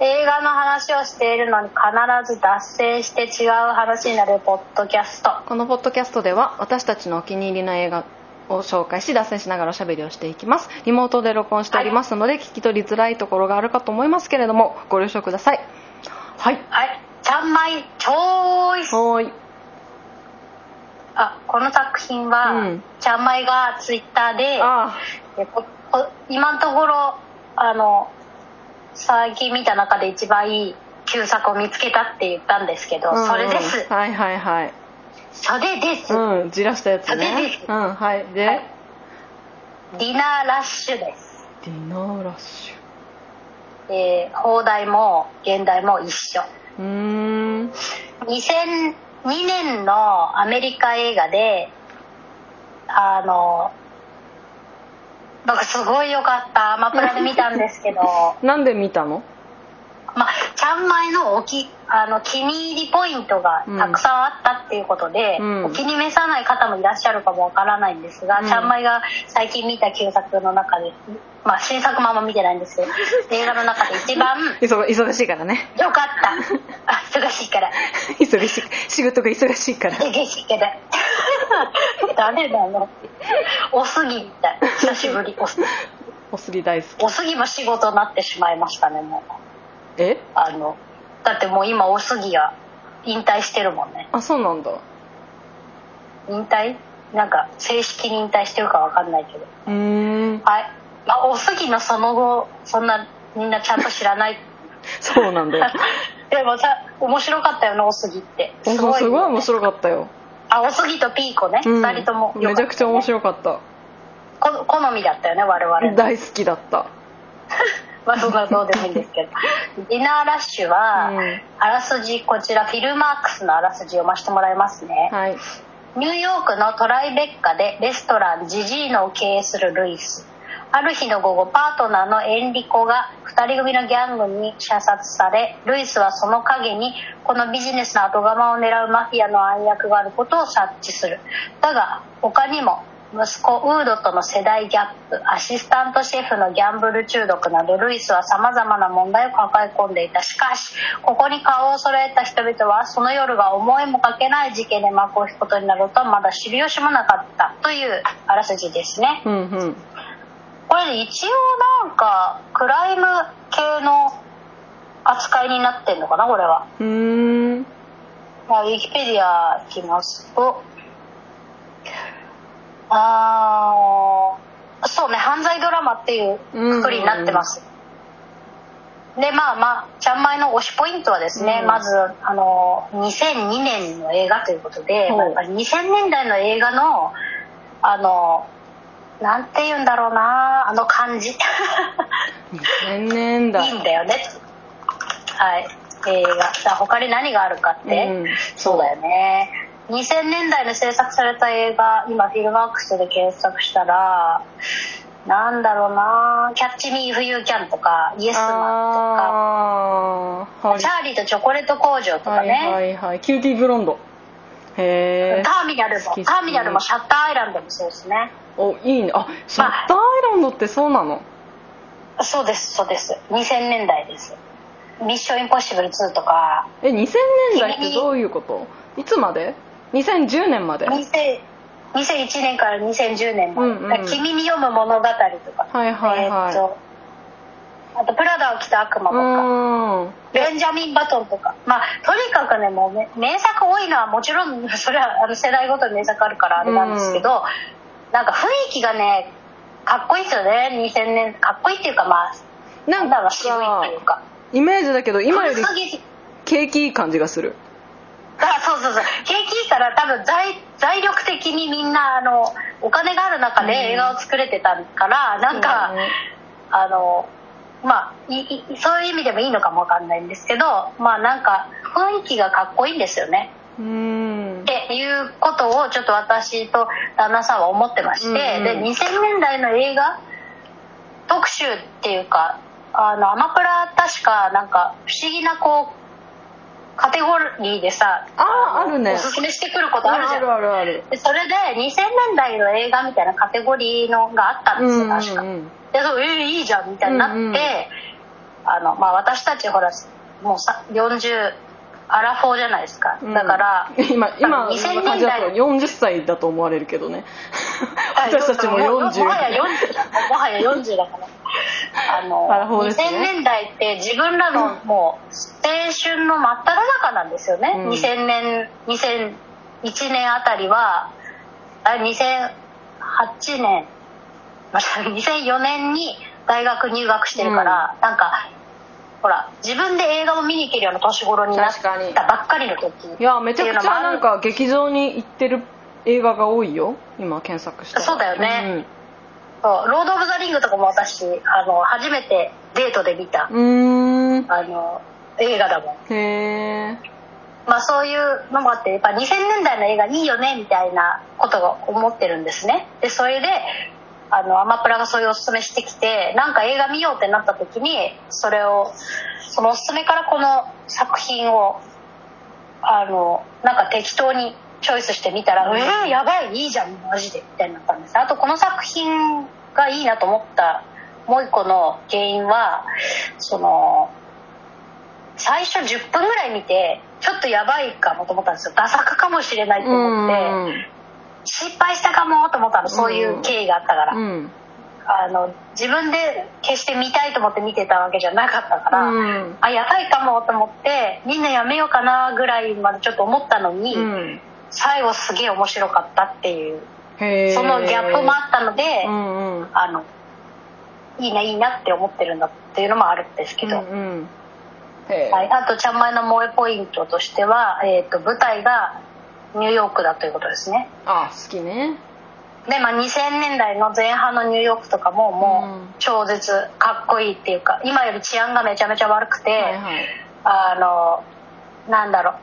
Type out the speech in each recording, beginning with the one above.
映画の話をしているのに必ず脱線して違う話になるポッドキャスト。このポッドキャストでは私たちのお気に入りの映画を紹介し脱線しながらおしゃべりをしていきます。リモートで録音しておりますので、聞き取りづらいところがあるかと思いますけれどもご了承ください。はい。はい。ちゃんまいチョイス。はーいあこの作品は、うん。ちゃんまいがツイッターで今のところあの最近見た中で一番いい旧作を見つけたって言ったんですけど、あそれです。はいはいはい。それです、うんじらしたやつそれねです。うんはい。で、はい。ディナーラッシュです。ディナーラッシえー放題も現代も一緒。ュうーん。2002年のアメリカ映画であの僕すごい良かった。アマプラで見たんですけど。なんで見たの？まあ、ちゃんまいのおきあの気に入りポイントがたくさんあったっていうことで、うん。お気に召さない方もいらっしゃるかもわからないんですが、うん。ちゃんまいが最近見た旧作の中で、まあ、新作もあんま見てないんですけど映画の中で一番 忙忙しいからね。良かった。あ忙しいから。忙しい。仕事が忙しいから。忙しいから誰なのおすぎみたい久しぶりおすおすぎ大好き。おすぎも仕事になってしまいましたねもう。え？あのだってもう今おすぎが引退してるもんね。あそうなんだ。引退？なんか正式に引退してるかわかんないけど。うーん。はい、まあ、おすぎのその後そんなみんなちゃんと知らない。そうなんだよ。でもさ面白かったよねおすぎって。すごいすごい面白かったよ、あおすぎとピーコね、うん。二人とも。ねめちゃくちゃ面白かった。こ好みだったよね我々の。大好きだった。まあそんなどうでもいいんですけど。ディナーラッシュは、うん。あらすじこちらフィルマークスのあらすじ読ませてもらいますね、はい。ニューヨークのトライベッカでレストランジジーノを経営するルイスある日の午後パートナーのエンリコが2人組のギャングに射殺されルイスはその陰にこのビジネスの後釜を狙うマフィアの暗躍があることを察知する。だが他にも息子ウードとの世代ギャップアシスタントシェフのギャンブル中毒などルイスは様々な問題を抱え込んでいた。しかしここに顔を揃えた人々はその夜が思いもかけない事件で幕を引くことになるとはまだ知る由もなかった。というあらすじですね。うんうん。これ一応なんかクライム系の扱いになってんのかなこれは。うーん。まあ、ウィキペディア行きますと、あーそうね、犯罪ドラマっていうくくりになってます。で、まあまあ、ちゃんまいの推しポイントはですね、うん。まず、あの、2002年の映画ということで、まあやっぱり2000年代の映画の、あの、なんて言うんだろうな、あの感じ。2000年代なんだよね。はい。映画。だ他に何があるかって、うんそうだよね。2000年代に制作された映画、今フィルマークスで検索したら、なんだろうなキャッチミーイフユーキャンとか、イエスマンあーはいとか、チャーリーとチョコレート工場とかはいね、はいはいキューティーブロンドへえターミナルも、ターミナルもシャッターアイランドもそうですね。おいいね。あシャッターアイランドってそうなの？そうです、そうです。2000年代です。ミッションインポッシブル2とか、え2000年代ってどういうこと？いつまで？2010年まで？はい2000 2001年から2010年まで、うんうん。君に読む物語」とか、はいはいえーっとあと「プラダを着た悪魔」とか、うん。ベンジャミン・バトンとか。まあとにかくねもうね名作多いのはもちろんそれはあの世代ごとに名作あるからあれなんですけど、なんか雰囲気がねかっこいいですよね。2000年かっこいいっていうかまあなんだろう渋いかっていうか。イメージだけど今より景気いい感じがする。あそうそうそう。景気いいから多分財財力的にみんなあのお金がある中で映画を作れてたから、なんか、そうだね。あのまあいいそういう意味でもいいのかもわかんないんですけどまあなんか雰囲気がかっこいいんですよね。うんっていうことをちょっと私と旦那さんは思ってまして、うんで2000年代の映画特集っていうかあのアマプラ確かなんか不思議なこうカテゴリーでさのあーあるね。おすすめしてくることあるじゃん、あるあるある。でそれで2000年代の映画みたいなカテゴリーのがあったんですよ確か、うんうん。うんでそうえーいいじゃんみたいになって、うんうんああの、まあ、私たちほらもうさ40アラフォーじゃないですか。だから、う ん今今2000の感じだと年代40歳だと思われるけどね。はい 私たちもも40もはや40もはや40だから。あの アラフォーですね。2000年代って自分らのもう青春の真っ只中なんですよね、うん。2000年2001年あたりはあ2008年。また2004年に大学入学してるから、なんかほら自分で映画を見に行けるような年頃になったばっかりの時。いやめちゃくちゃなんか劇場に行ってる映画が多いよ。今検索したら。そうだよね。そう。ロード・オブ・ザ・リングとかも私あの初めてデートで見た。あの映画だもん。へえまあそういうのもあってやっぱ2000年代の映画いいよねみたいなことを思ってるんですね。でそれであのアマプラがそういうおすすめしてきてなんか映画見ようってなった時にそれをそのおすすめからこの作品をあのなんか適当にチョイスしてみたら「うん。えー、やばいいいじゃんマジで」みたいになったんです。あとこの作品がいいなと思ったもう一個の原因はその最初10分ぐらい見てちょっとやばいかもと思ったんですよ。ダ作かもしれないと思って失敗したかもと思ったのそういう経緯があったから、うん。あの自分で決して見たいと思って見てたわけじゃなかったから、うん。あやばいかもと思ってみんなやめようかなぐらいまでちょっと思ったのに、うん。最後すげえ面白かったっていうそのギャップもあったので、うんうん。あのいいないいなって思ってるんだっていうのもあるんですけど、うんうん。はい、あとちゃんまいの萌えポイントとしては、えー、と舞台がニューヨークだということですね。あ好きね。で、まあ、2000年代の前半のニューヨークとかももう超絶かっこいいっていうか今より治安がめちゃめちゃ悪くて、はいはい。あのなんだろう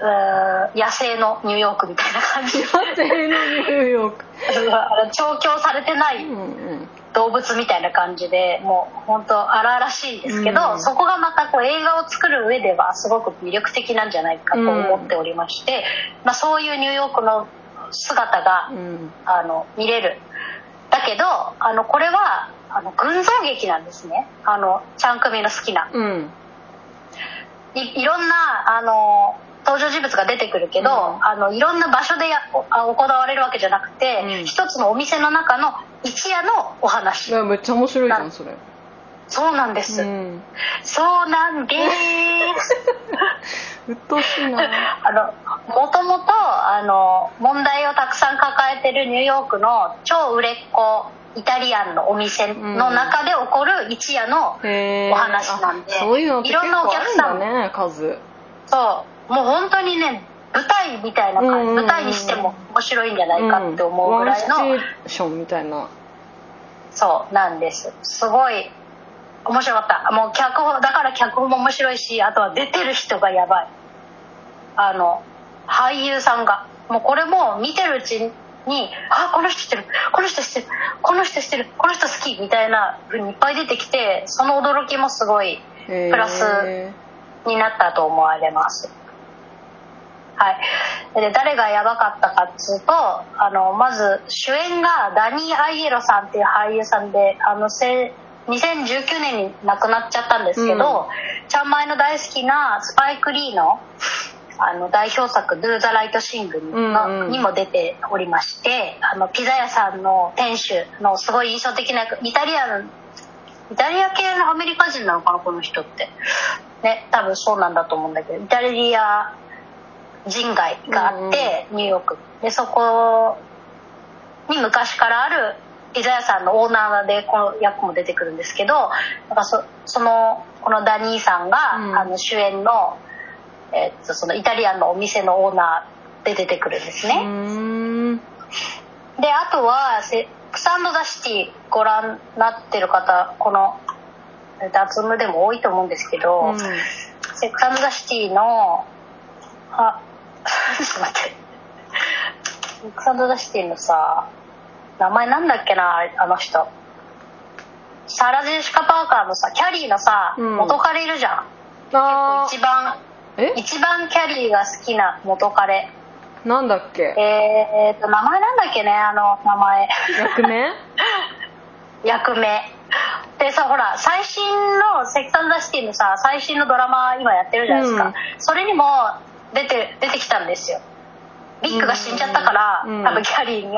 野生のニューヨークみたいな感じで野生のニューヨーク。あの調教されてないうんうん。動物みたいな感じでもう本当荒々しいですけど、うん。そこがまたこう映画を作る上ではすごく魅力的なんじゃないかと思っておりまして、まあ、そういうニューヨークの姿が、うん。あの見れる。だけどあのこれはあの群像劇なんですね。あのチャンクミの好きな。うん。いいろんなあの登場人物が出てくるけど、うん。あのいろんな場所であ行われるわけじゃなくて、うん。一つのお店の中の一夜のお話。めっちゃ面白いじゃんそれ。そうなんです、うん。そうなんです。鬱陶しいな。あのもともとあの問題をたくさん抱えてるニューヨークの超売れっ子イタリアンのお店の中で起こる一夜の、お話なんであそういうのっていろんなお結構あるん客さん。だね数。そうもう本当にね舞台みたいな感じ、舞台にしても面白いんじゃないかって思うぐらいの、うんワンシチュエーションみたいな。そうなんです。すごい面白かった。もう脚本だから脚本も面白いしあとは出てる人がやばい。あの俳優さんが。もうこれも見てるうちに「あこの人知ってる。この人知ってる。この人知ってる。この人好き」みたいな風にいっぱい出てきてその驚きもすごいププラスになったと思われます。はい、で誰がやばかったかっつうとあのまず主演がダニー・アイエロさんっていう俳優さんであのせ2019年に亡くなっちゃったんですけど、ちゃんまいの大好きなスパイク・リーのあの代表作「Do the Right Thing の」うんうん。にも出ておりましてあのピザ屋さんの店主のすごい印象的な役イタリアンイタリア系のアメリカ人なのかなこの人って。ね多分そうなんだと思うんだけどイタリア人街があって、ニューヨーク。でそこに昔からあるピザ屋さんのオーナーでこの役も出てくるんですけどなんかそそのこのダニーさんが、うん。あの主演の,、えっとそのイタリアンのお店のオーナーで出てくるんですね。であとはセックスザ・シティご覧になってる方この脱ムでも多いと思うんですけど、うん。セックスザ・シティのあちょっと待って。セックスザ・シティのさ名前なんだっけなあの人。サラ・ジェシカ・パーカーのさキャリーのさ、うん。元彼いるじゃん。あ一番ーえ？一番キャリーが好きな元彼。なんだっけ？えー、と名前なんだっけねあの名前。役名？役名。でさほら最新の「セックス・アンダー・シティ」のさ最新のドラマ今やってるじゃないですか、うん。それにも出て出てきたんですよ。ビッグが死んじゃったから、うん多分キャリーの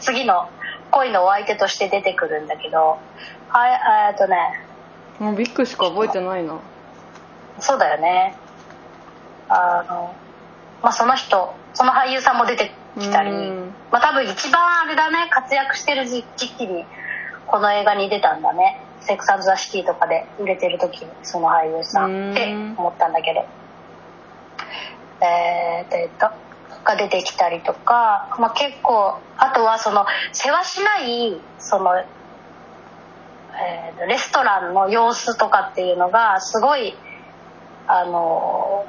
次の恋のお相手として出てくるんだけどはいえーっとね。もうビッグしか覚えてないな。そうだよね。あのまあその人その俳優さんも出てきたり、うん。まあ多分一番あれだね活躍してる時時期にこの映画に出たんだね「セックス・アンド・ザ・シティ」とかで売れてる時にその俳優さんって思ったんだけどえーっとえーっとが出てきたりとか、まあ、結構あとはその世話しないその、えーレストランの様子とかっていうのがすごいあの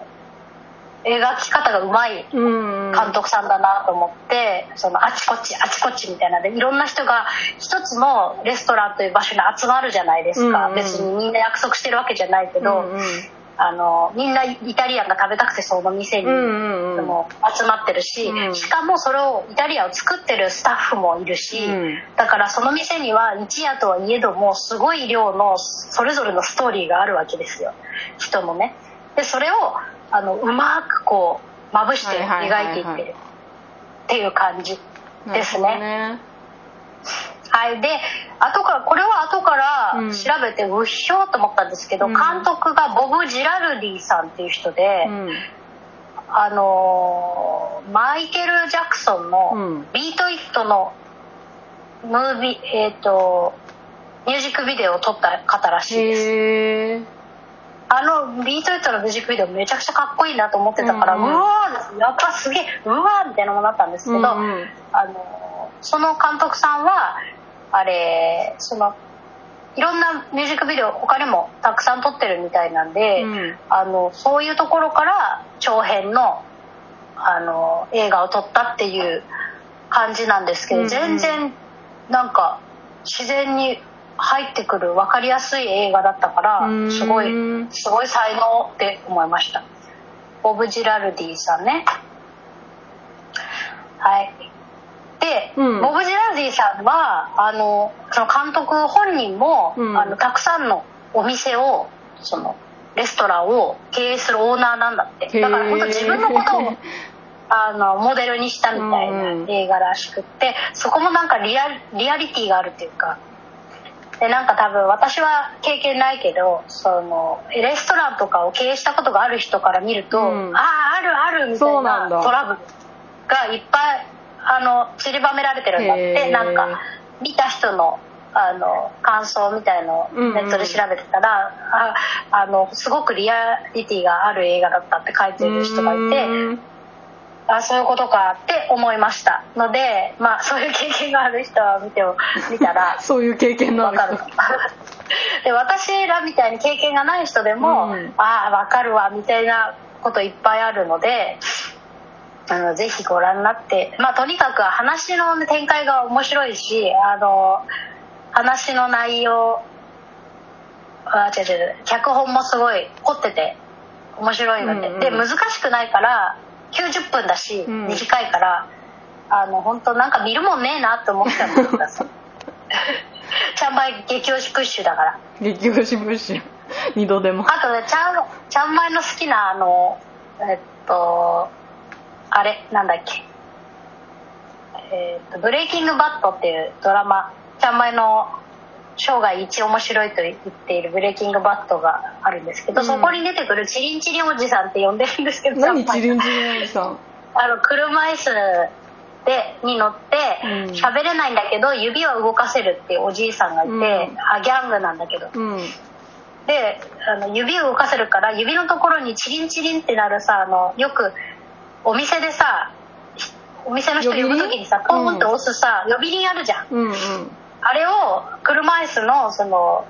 描き方がうまいうん。監督さんだなと思って、そのあちこちあちこちみたいな。でいろんな人が一つのレストランという場所に集まるじゃないですか、うんうん。別にみんな約束してるわけじゃないけど、うんうんあのみんなイタリアンが食べたくてその店に、も集まってるし、うん。しかもそれをイタリアンを作ってるスタッフもいるし、うん。だからその店には一夜とはいえどもすごい量のそれぞれのストーリーがあるわけですよ。人のね。でそれをあのうまくこうまぶして描いていってるっていう感じですね。ねはい、で後からこれは後からうん。調べてうっひょーと思ったんですけど、うん。監督がボブ・ジラルディさんっていう人で、うん。あのーマイケル・ジャクソンうのん「ビート・イット」のムービーえっ、とミュージックビデオを撮った方らしいです。あのビート・イットのミュージックビデオめちゃくちゃかっこいいなと思ってたから、ううんわーやっぱすげえうわーみたいなものだったんですけど、うんうん。あのその監督さんはあれそのいろんなミュージックビデオ他にもたくさん撮ってるみたいなんで、うん。あのそういうところから長編のあの映画を撮ったっていう感じなんですけど、うんうん。全然なんか自然に入ってくる分かりやすい映画だったからうん。すごいすごい才能って思いました。ボブ・ジラルディさんね。はいで、うん。ボブ・ジラルディさんはあのその監督本人も、うん。あのたくさんのお店をそのレストランを経営するオーナーなんだって。だから本当自分のことを あのモデルにしたみたいうん。な映画らしくってそこもなんかリアリアリティがあるっていうか。でなんか多分私は経験ないけどそのレストランとかを経営したことがある人から見ると、うん。あああるあるみたいなトラブルがいっぱいあの散りばめられてるんだって。なんか見た人のあの感想みたいのをうんうん。ネットで調べてたら、ああのすごくリアリティがある映画だったって書いてる人がいて。うん。あそういうことかって思いました。のでまあそういう経験がある人は見ても 見たらそういう経験なんですわかる。で私らみたいに経験がない人でも、うん。ああ分かるわみたいなこといっぱいあるのであのぜひご覧になってまあとにかく話の展開が面白いしあの話の内容あ違う違う脚本もすごい凝ってて面白いので、うんうんで難しくないから90分だし、うん。短いからあの本当なんか見るもんねえなって思ったんで ちゃんまい激推しプッシュだから。激推しブッシュ。二度でも。あとねちゃんちゃんまいの好きなあのえっとあれなんだっけ。えっと「ブレイキングバット」っていうドラマ。ちゃんまいの生涯一面白いと言っている「ブレイキングバット」があるんですけど、うん。そこに出てくるチリンチリンおじさんって呼んでるんですけど 何チリンチリンおじさん？あの車椅子でに乗ってうん。喋れないんだけど指を動かせるっていうおじいさんがいて、うん。あギャングなんだけど。うん。であの指を動かせるから指のところにチリンチリンってなるさあのよくお店でさお店の人呼ぶ時にさポンって押すさ、呼び鈴あるじゃん。うんうん。あれを車椅子のその、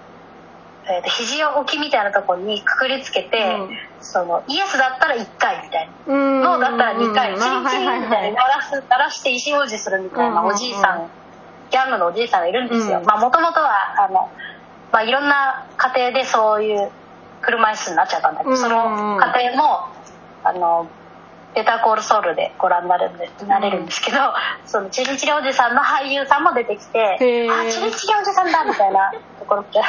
えーと肘置きみたいなところにくくりつけて、うん。そのイエスだったら1回みたいな。うん。ノーだったら2回、うん。チリンチリンみたいな鳴らす鳴らして意思表示するみたいなおじいさん、うん。うんうんギャングのおじいさんがいるんですよ、うん。まあもともとはあの、まあ、いろんな家庭でそういう車椅子になっちゃったんだけど、その家庭もあのベタコールソウルでご覧になるんでなれるんですけど、そのチリチリおじさんの俳優さんも出てきてあチリチリおじさんだみたいなところってあっ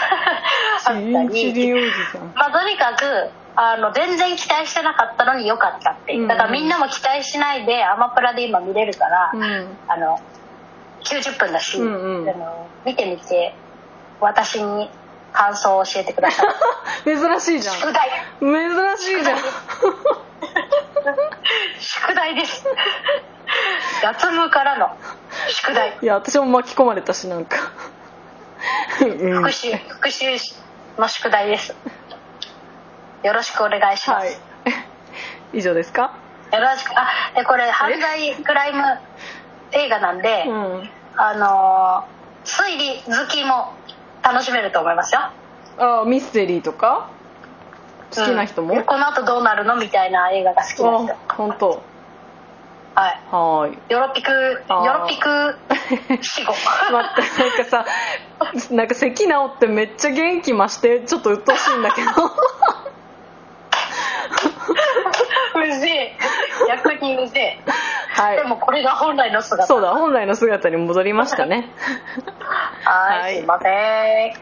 たチリチりリおじさん。まあとにかくあの全然期待してなかったのに良かったっていう。だからみんなも期待しないでアマプラで今見れるから、うん。あの90分だし、うんうん。あの見てみて私に感想を教えてください。珍しいじゃん。宿題。珍しいじゃん 宿題です。脱務からの宿題。いや私も巻き込まれたしなんか。うん。復習復習の宿題です。よろしくお願いします、はい。以上ですか？よろしくあでこれ犯罪クライム映画なんで、うん。あのー推理好きも楽しめると思いますよ。あミステリーとか？好きな人も、うん。この後どうなるのみたいな映画が好きな人あ本当。はい。はーい。ヨロピクあー。ヨロピク死後。待ってなんかさなんか咳治ってめっちゃ元気増してちょっと鬱陶しいんだけど。うぜえ逆にうぜえはい。でもこれが本来の姿。そうだ本来の姿に戻りましたね。はいはい。すいません